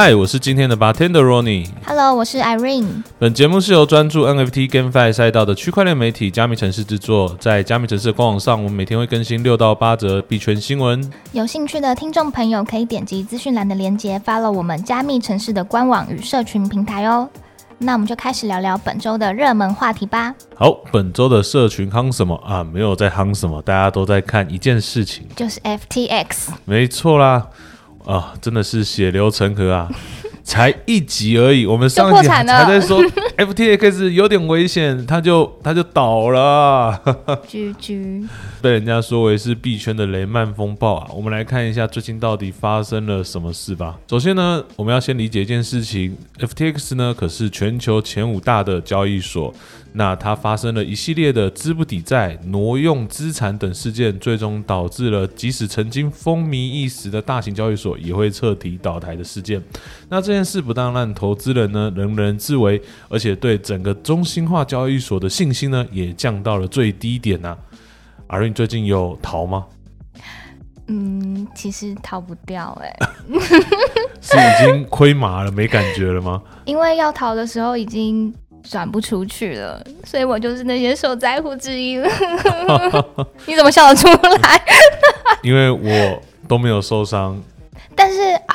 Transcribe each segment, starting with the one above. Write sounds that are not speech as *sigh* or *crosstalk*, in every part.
嗨，我是今天的 bartender Ronnie。Hello，我是 Irene。本节目是由专注 NFT GameFi 赛道的区块链媒体加密城市制作。在加密城市的官网上，我们每天会更新六到八则币圈新闻。有兴趣的听众朋友可以点击资讯栏的链接，follow 我们加密城市的官网与社群平台哦。那我们就开始聊聊本周的热门话题吧。好，本周的社群夯什么啊？没有在夯什么，大家都在看一件事情。就是 FTX，没错啦，啊，真的是血流成河啊！*laughs* 才一集而已，我们上一集还在说 FTX 有点危险，他就他就倒了。*laughs* 居居。被人家说为是币圈的雷曼风暴啊！我们来看一下最近到底发生了什么事吧。首先呢，我们要先理解一件事情，FTX 呢可是全球前五大的交易所，那它发生了一系列的资不抵债、挪用资产等事件，最终导致了即使曾经风靡一时的大型交易所也会彻底倒台的事件。那这件事不但让投资人呢人人自危，而且对整个中心化交易所的信心呢也降到了最低点呐、阿瑞，你最近有逃吗？嗯，其实逃不掉哎、*laughs* *laughs* 是已经亏麻了，没感觉了吗？因为要逃的时候已经转不出去了，所以我就是那些受灾户之一了。*laughs* 你怎么笑得出来？因为我都没有受伤，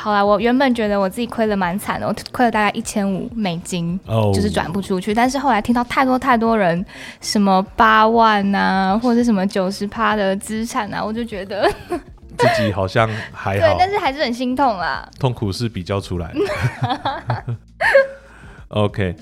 好啦，我原本觉得我自己亏了蛮惨的，我亏了大概一千五美金。哦，就是转不出去，但是后来听到太多太多人什么八万呐、或者什么九十趴的资产啊，我就觉得 *laughs* 自己好像还好，，*laughs* 对但是还是很心痛啦。痛苦是比较出来的。*laughs* OK。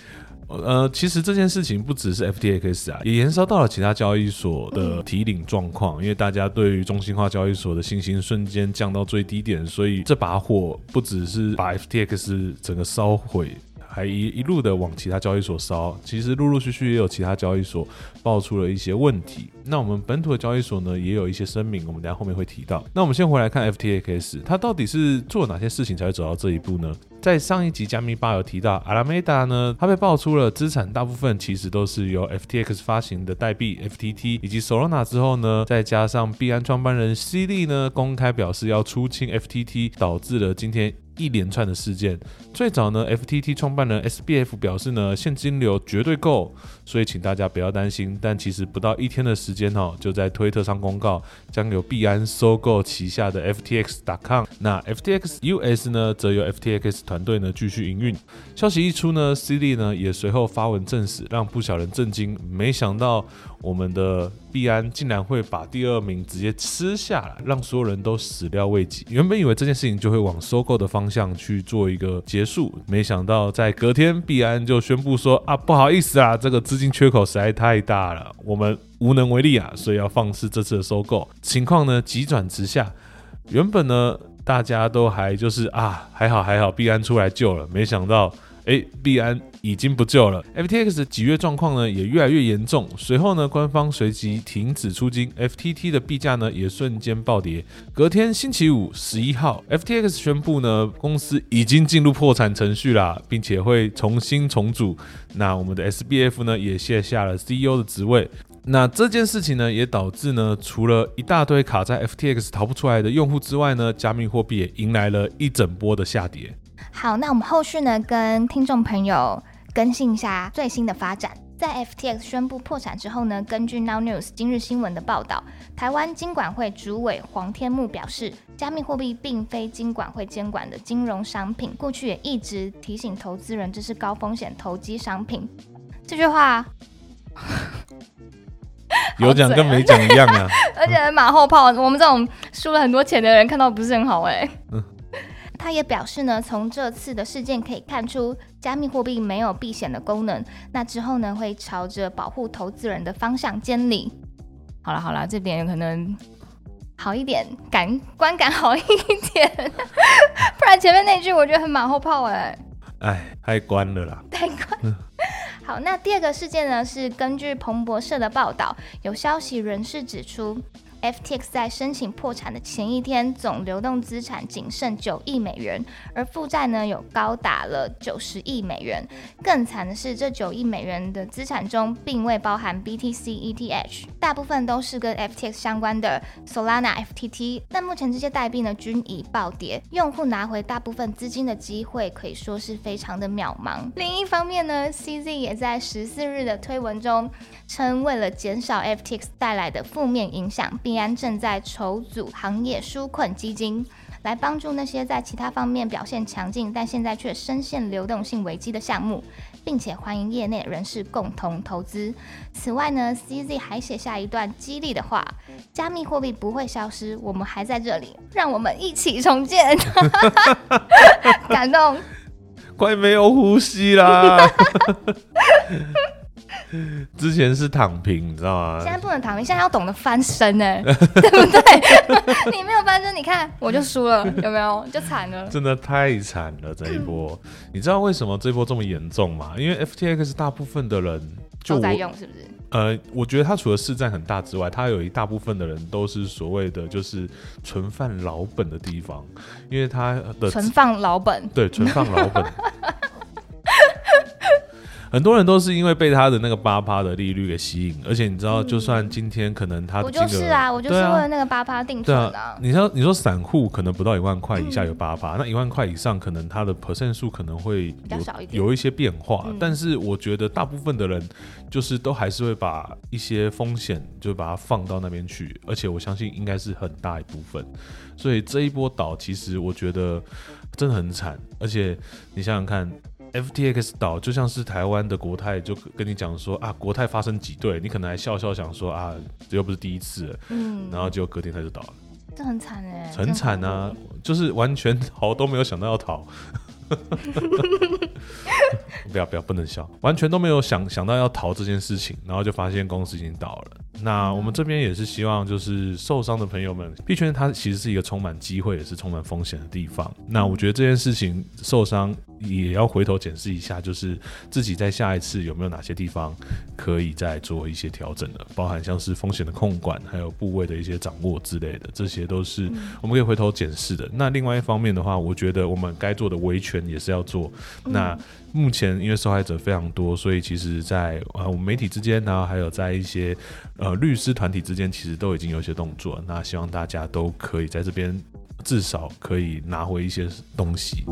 呃，其实这件事情不只是 FTX 啊，也延烧到了其他交易所的提领状况，因为大家对于中心化交易所的信心瞬间降到最低点，所以这把火不只是把 FTX 整个烧毁，还一一路的往其他交易所烧。其实陆陆续续也有其他交易所爆出了一些问题。那我们本土的交易所呢，也有一些声明，我们等下后面会提到。那我们先回来看 FTX，它到底是做哪些事情才会走到这一步呢？在上一集加密吧有提到，阿拉梅达呢，它被爆出了资产大部分其实都是由 FTX 发行的代币 FTT 以及 Solana 之后呢，再加上币安创办人 C 利呢公开表示要出清 FTT，导致了今天一连串的事件。最早呢，FTT 创办人 SBF 表示呢，现金流绝对够，所以请大家不要担心。但其实不到一天的时间哦，就在推特上公告将由币安收购旗下的 FTX.com。那 FTX US 呢，则由 FTX 团队呢继续营运。消息一出呢，CD 呢也随后发文证实，让不少人震惊。没想到我们的币安竟然会把第二名直接吃下来，让所有人都始料未及。原本以为这件事情就会往收购的方向去做一个结束，没想到在隔天，币安就宣布说啊，不好意思啊，这个资金缺口实在太大了，我们无能为力啊，所以要放弃这次的收购。情况呢急转直下，原本呢大家都还就是啊还好还好，币安出来救了，没想到诶，币安已经不救了。FTX 几月状况呢也越来越严重，随后呢官方随即停止出金，FTT 的币价呢也瞬间暴跌。隔天星期五十一号，FTX 宣布呢公司已经进入破产程序啦，并且会重新重组。那我们的 SBF 呢也卸下了 CEO 的职位。那这件事情呢，也导致呢，除了一大堆卡在 FTX 逃不出来的用户之外呢，加密货币也迎来了一整波的下跌。好，那我们后续呢跟听众朋友更新一下最新的发展。在 FTX 宣布破产之后呢，根据 Now News 今日新闻的报道，台湾金管会主委黄天木表示，加密货币并非金管会监管的金融商品，过去也一直提醒投资人这是高风险投机商品。这句话，有讲跟没讲一样啊。*laughs* 而且马后炮，我们这种输了很多钱的人看到不是很好哎、嗯他也表示呢，从这次的事件可以看出，加密货币没有避险的功能。那之后呢，会朝着保护投资人的方向监理。好了好了，这点可能好一点，感观感好一点，*laughs* 不然前面那句我觉得很马后炮哎、哎，太关了啦。太快。*laughs* 好，那第二个事件呢，是根据彭博社的报道，有消息人士指出，FTX 在申请破产的前一天，总流动资产仅剩九亿美元，而负债呢有高达了九十亿美元。更惨的是，这九亿美元的资产中并未包含 BTC ETH，大部分都是跟 FTX 相关的 Solana FTT。但目前这些代币呢均已暴跌，用户拿回大部分资金的机会可以说是非常的渺茫。另一方面呢，CZ 也在十四日的推文中称，为了减少 FTX 带来的负面影响，并币安正在筹组行业纾困基金，来帮助那些在其他方面表现强劲，但现在却深陷流动性危机的项目，并且欢迎业内人士共同投资。此外呢，CZ 还写下一段激励的话：加密货币不会消失，我们还在这里，让我们一起重建。*laughs* 感动。*laughs* 快没有呼吸啦！*laughs* 之前是躺平，你知道吗？现在不能躺平，现在要懂得翻身呢，*laughs* 对不对？*laughs* 你没有翻身，你看我就输了，有没有？就惨了，真的太惨了这一波。你知道为什么这波这么严重吗？因为 FTX 大部分的人都在用，是不是？呃，我觉得它除了市占很大之外，它有一大部分的人都是所谓的就是存放老本的地方，因为它的存放老本，对，存放老本。很多人都是因为被他的那个八趴的利率给吸引，而且你知道，就算今天可能他我就是啊，我就是为了那个八趴定存的。你说你说散户可能不到一万块以下有八趴，那一万块以上可能他的 percent 数可能会有有一些变化，但是我觉得大部分的人就是都还是会把一些风险就把它放到那边去，而且我相信应该是很大一部分，所以这一波倒其实我觉得真的很惨，而且你想想看。FTX 倒就像是台湾的国泰，就跟你讲说啊，国泰发生挤兑，你可能还笑笑想说啊，这又不是第一次，嗯，然后就隔天它就倒了，这很惨哎，很惨啊，就是完全逃都没有想到要逃。*laughs* 不要不要，不能笑，完全都没有想想到要逃这件事情，然后就发现公司已经倒了。那我们这边也是希望，就是受伤的朋友们，币圈它其实是一个充满机会也是充满风险的地方。那我觉得这件事情受伤也要回头检视一下，就是自己在下一次有没有哪些地方可以再做一些调整的，包含像是风险的控管，还有部位的一些掌握之类的，这些都是我们可以回头检视的。那另外一方面的话，我觉得我们该做的维权也是要做。那目前因为受害者非常多，所以其实，在呃我们媒体之间，然后还有在一些呃律师团体之间，其实都已经有一些动作。那希望大家都可以在这边至少可以拿回一些东西。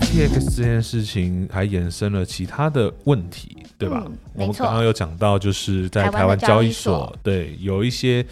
T X 这件事情还衍生了其他的问题，对吧？我们刚刚有讲到，就是在台湾交易所，对有一些。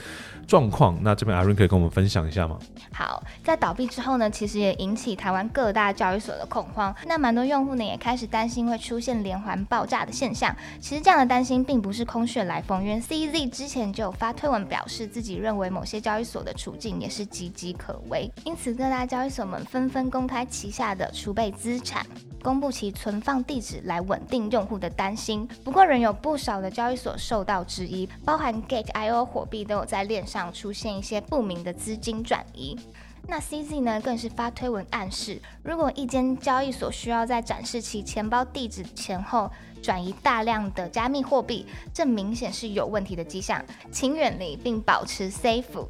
状况，那这边阿润可以跟我们分享一下吗？好，在倒闭之后呢，其实也引起台湾各大交易所的恐慌。那蛮多用户呢也开始担心会出现连环爆炸的现象。其实这样的担心并不是空穴来风，因为 CZ 之前就有发推文表示自己认为某些交易所的处境也是岌岌可危，因此各大交易所们纷纷公开旗下的储备资产。公布其存放地址来稳定用户的担心，不过仍有不少的交易所受到质疑，包含 Gate.io 货币都有在链上出现一些不明的资金转移。那 CZ 呢更是发推文暗示，如果一间交易所需要在展示其钱包地址前后转移大量的加密货币，这明显是有问题的迹象，请远离并保持 safe。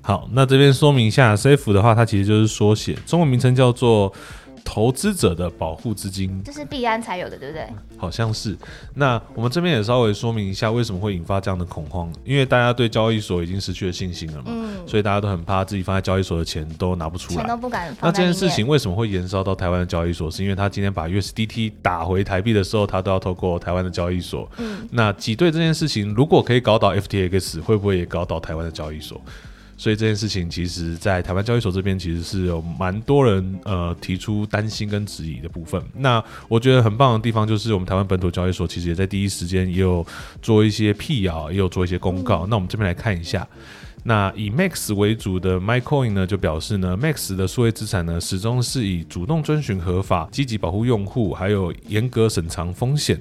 好，那这边说明一下，safe 的话，它其实就是缩写，中文名称叫做。投资者的保护资金，这是币安才有的，对不对？好像是。那我们这边也稍微说明一下，为什么会引发这样的恐慌？因为大家对交易所已经失去了信心了嘛，嗯，所以大家都很怕自己放在交易所的钱都拿不出来，钱都不敢。那这件事情为什么会延烧到台湾的交易所？是因为他今天把 USDT 打回台币的时候，他都要透过台湾的交易所。嗯，那挤兑这件事情，如果可以搞倒 FTX，会不会也搞倒台湾的交易所？所以这件事情，其实，在台湾交易所这边，其实是有蛮多人呃提出担心跟质疑的部分。那我觉得很棒的地方，就是我们台湾本土交易所其实也在第一时间也有做一些辟谣，也有做一些公告。那我们这边来看一下，那以 Max 为主的 MyCoin 呢，就表示呢，Max 的数位资产呢，始终是以主动遵循合法、积极保护用户，还有严格审查风险。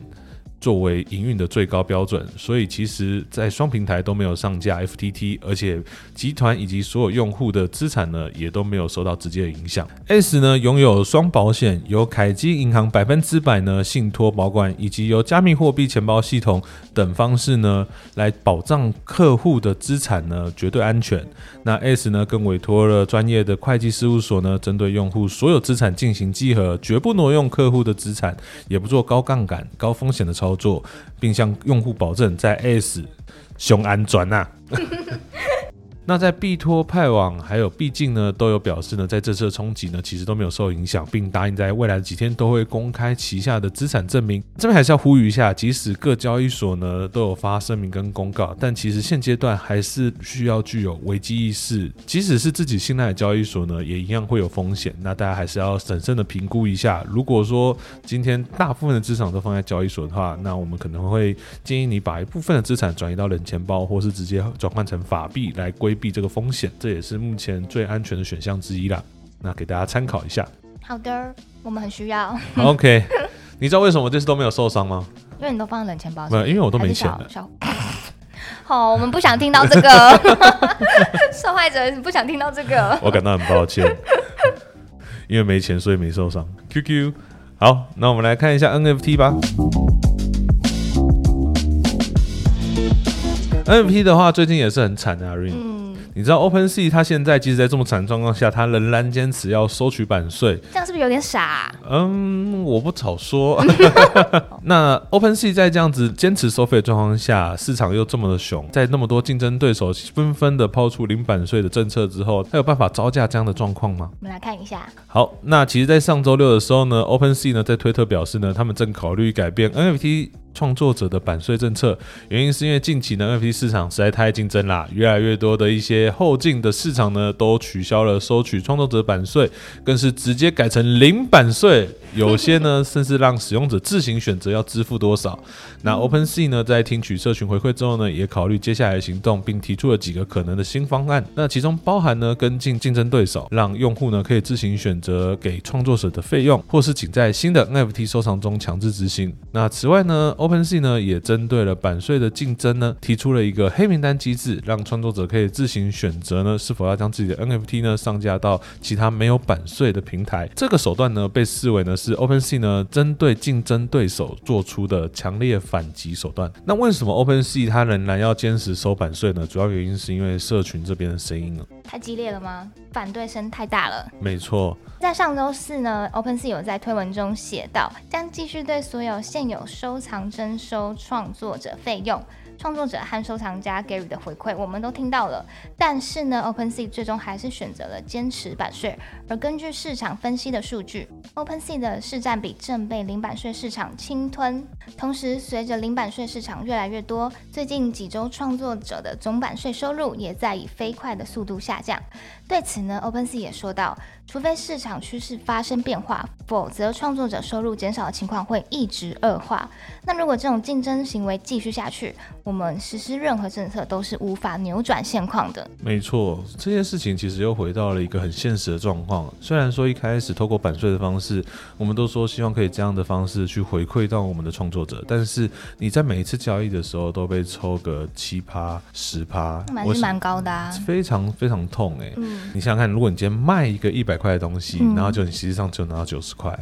作为营运的最高标准，所以其实在双平台都没有上架 FTT，而且集团以及所有用户的资产呢也都没有受到直接的影响。S 呢拥有双保险，由凯基银行百分之百呢信托保管，以及由加密货币钱包系统等方式呢来保障客户的资产呢绝对安全。那 S 呢更委托了专业的会计事务所呢，针对用户所有资产进行稽核，绝不挪用客户的资产，也不做高杠杆、高风险的操操作，并向用户保证在 S 熊安转啊。*laughs* 那在币托、派网还有币境呢，都有表示呢，在这次的冲击呢，其实都没有受影响，并答应在未来的几天都会公开旗下的资产证明。这边还是要呼吁一下，即使各交易所呢都有发声明跟公告，但其实现阶段还是需要具有危机意识。即使是自己信赖的交易所呢，也一样会有风险。那大家还是要审慎的评估一下。如果说今天大部分的资产都放在交易所的话，那我们可能会建议你把一部分的资产转移到冷钱包，或是直接转换成法币来规。避这个风险，这也是目前最安全的选项之一啦。那给大家参考一下。好的，我们很需要。OK，你知道为什么这次都没有受伤吗？因为你都放在冷钱包。没有，因为我都没钱了。好，我们不想听到这个。*laughs* 受害者不想听到这个。我感到很抱歉，因为没钱，所以没受伤。QQ，好，那我们来看一下 NFT 吧。NFT 的话，最近也是很惨的啊，Rain。嗯，你知道 OpenSea 它现在即使在这么惨状况下，它仍然坚持要收取版税，这样是不是有点傻？嗯，我不早说。*laughs* 那 OpenSea 在这样子坚持收费的状况下，市场又这么的熊，在那么多竞争对手纷纷的抛出零版税的政策之后，它有办法招架这样的状况吗？我们来看一下。好，那其实，在上周六的时候呢，OpenSea 呢在推特表示呢，他们正考虑改变 NFT。创作者的版税政策，原因是因为近期呢 NFT 市场实在太竞争啦，越来越多的一些后进的市场呢，都取消了收取创作者版税，更是直接改成零版税。有些呢，甚至让使用者自行选择要支付多少。那 OpenSea 呢，在听取社群回馈之后呢，也考虑接下来的行动，并提出了几个可能的新方案。那其中包含呢，跟进竞争对手，让用户呢可以自行选择给创作者的费用，或是仅在新的 NFT 收藏中强制执行。那此外呢，OpenSea 呢也针对了版税的竞争呢，提出了一个黑名单机制，让创作者可以自行选择呢是否要将自己的 NFT 呢上架到其他没有版税的平台。这个手段呢，被视为呢。是 OpenSea 呢，针对竞争对手做出的强烈反击手段。那为什么 OpenSea 它仍然要坚持收版税呢？主要原因是因为社群这边的声音了，太激烈了吗？反对声太大了。没错，在上周四呢，OpenSea 有在推文中写到，将继续对所有现有收藏征收创作者费用。创作者和收藏家给予的回馈，我们都听到了。但是呢，OpenSea 最终还是选择了坚持版税。而根据市场分析的数据，OpenSea 的市占比正被零版税市场侵吞。同时，随着零版税市场越来越多，最近几周创作者的总版税收入也在以飞快的速度下降。对此呢，OpenSea 也说到，除非市场趋势发生变化，否则创作者收入减少的情况会一直恶化。那如果这种竞争行为继续下去，我们实施任何政策都是无法扭转现况的。没错，这件事情其实又回到了一个很现实的状况。虽然说一开始透过版税的方式，我们都说希望可以这样的方式去回馈到我们的创作者，但是你在每一次交易的时候都被抽个七趴、十趴，蛮是蛮高的啊，非常非常痛哎。嗯，你想想看，如果你今天卖一个一百块的东西，然后就你实际上只有拿到九十块。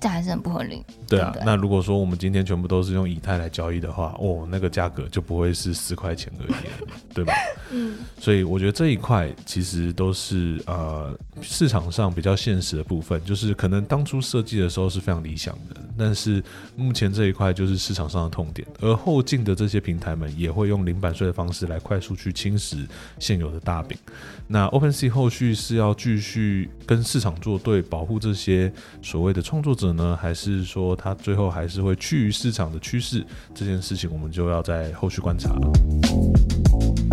这还是很不合理。对啊，那如果说我们今天全部都是用以太来交易的话，哦，那个价格就不会是十块钱而已，对吧？嗯。所以我觉得这一块其实都是呃市场上比较现实的部分，就是可能当初设计的时候是非常理想的，但是目前这一块就是市场上的痛点。而后进的这些平台们也会用零版税的方式来快速去侵蚀现有的大饼。那 OpenSea 后续是要继续跟市场作对，保护这些所谓的创作者。呢？还是说它最后还是会趋于市场的趋势？这件事情我们就要在后续观察了。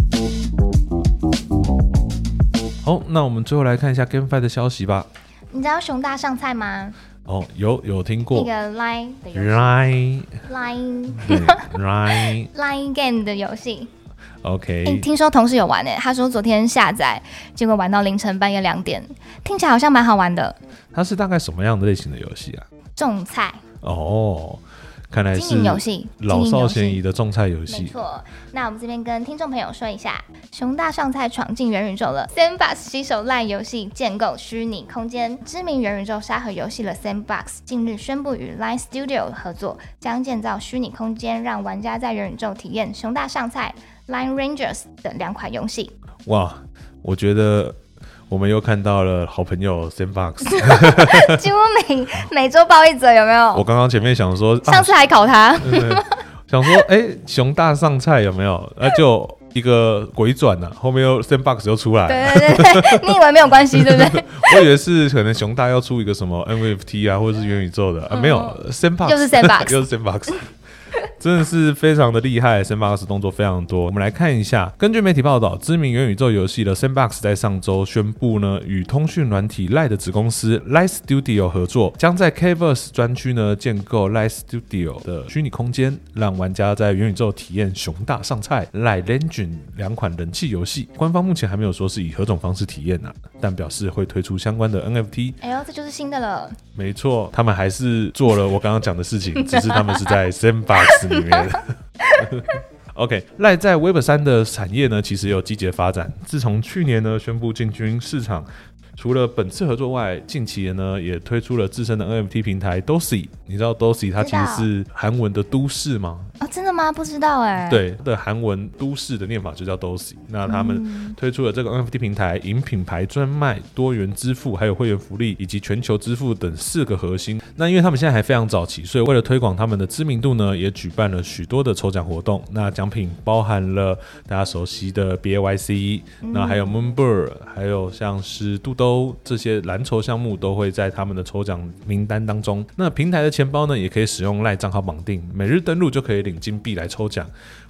好，那我们最后来看一下 GameFi 的消息吧。你知道熊大上菜吗？哦，有有听过那个 Line Line Line *laughs* Line Line Game 的游戏。OK，听说同事有玩诶，他说昨天下载，结果玩到凌晨半夜两点，听起来好像蛮好玩的。它是大概什么样的类型的游戏啊？种菜哦。看来是经营游戏，老少咸宜的种菜游戏没。错，那我们这边跟听众朋友说一下，熊大上菜闯进元宇宙了。Sandbox 携手赖游戏建构虚拟空间，知名元宇宙沙盒游戏的 Sandbox 近日宣布与 Line Studio 合作，将建造虚拟空间，让玩家在元宇宙体验熊大上菜、Line Rangers 等两款游戏。哇，我觉得我们又看到了好朋友 Sandbox。*laughs* 几乎每每周报一则，有没有？我刚刚前面想说，啊上次还考他，对对对想说，哎、熊大上菜有没有？那、*laughs* 就一个鬼转呐、后面又 Sandbox 又出来了。对对对对，你以为没有关系，对不对？*laughs* 我以为是可能熊大要出一个什么 NFT 啊，或者是元宇宙的，啊、没有 Sandbox，嗯又是 Sandbox 又是 Sandbox，*laughs* 真的是非常的厉害，Sandbox 动作非常多。我们来看一下，根据媒体报道，知名元宇宙游戏的 Sandbox 在上周宣布呢，与通讯软体 Line 的子公司 Line Studio 合作，将在 Kverse 专区呢建构 Line Studio 的虚拟空间，让玩家在元宇宙体验熊大上菜、Line Legend 两款人气游戏。官方目前还没有说是以何种方式体验呢、但表示会推出相关的 NFT。哎呦，这就是新的了。没错，他们还是做了我刚刚讲的事情，只是他们是在 Sandbox 里面。*laughs* OK，赖在 Web 三的产业呢，其实有积极的发展。自从去年呢宣布进军市场，除了本次合作外，近期呢也推出了自身的 NFT 平台 Dosi。你知道 Dosi 它其实是韩文的都市吗？哦，真的吗？不知道哎。，对的，韩文都市的念法就叫 Dosi。那他们嗯推出了这个 NFT 平台，引品牌专卖、多元支付、还有会员福利以及全球支付等四个核心。那因为他们现在还非常早期，所以为了推广他们的知名度呢，也举办了许多的抽奖活动。那奖品包含了大家熟悉的 BAYC，、那还有 Moonbird，还有像是肚都这些蓝筹项目都会在他们的抽奖名单当中。那平台的钱包呢，也可以使用赖账号绑定，每日登录就可以领金币来抽奖。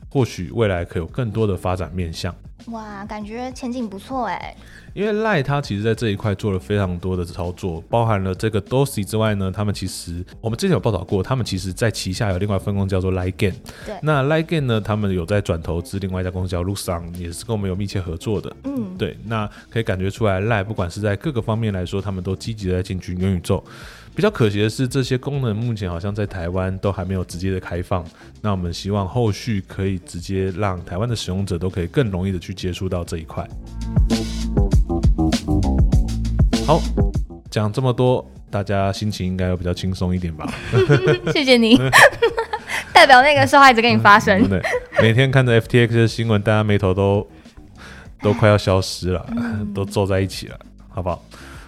或许未来可有更多的发展面向。哇，感觉前景不错哎。因为赖他其实在这一块做了非常多的操作，包含了这个 Dosi 之外呢，他们其实我们之前有报道过，他们其实在旗下有另外分公司叫做 l i g a n 对那 l i g a n 呢，他们有在转投资另外一家公司叫 Lusang，也是跟我们有密切合作的。嗯，对，那可以感觉出来，赖不管是在各个方面来说，他们都积极的在进军元宇宙。比较可惜的是，这些功能目前好像在台湾都还没有直接的开放。那我们希望后续可以直接让台湾的使用者都可以更容易的去接触到这一块。好，讲这么多，大家心情应该会比较轻松一点吧？*laughs* 谢谢你，*laughs* 代表那个受害者跟你发声真。的，每天看着 FTX 的新闻，大家眉头都都快要消失了，都皱在一起了，好不好？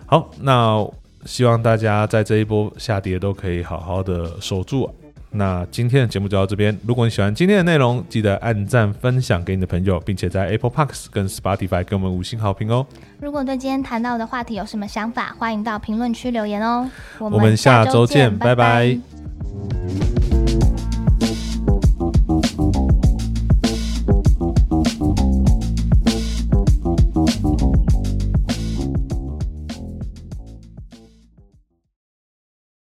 好，那希望大家在这一波下跌都可以好好的守住。那今天的节目就到这边。如果你喜欢今天的内容，记得按赞、分享给你的朋友，并且在 Apple Parks 跟 Spotify 给我们五星好评哦。如果对今天谈到的话题有什么想法，欢迎到评论区留言哦。我我们下周见拜拜拜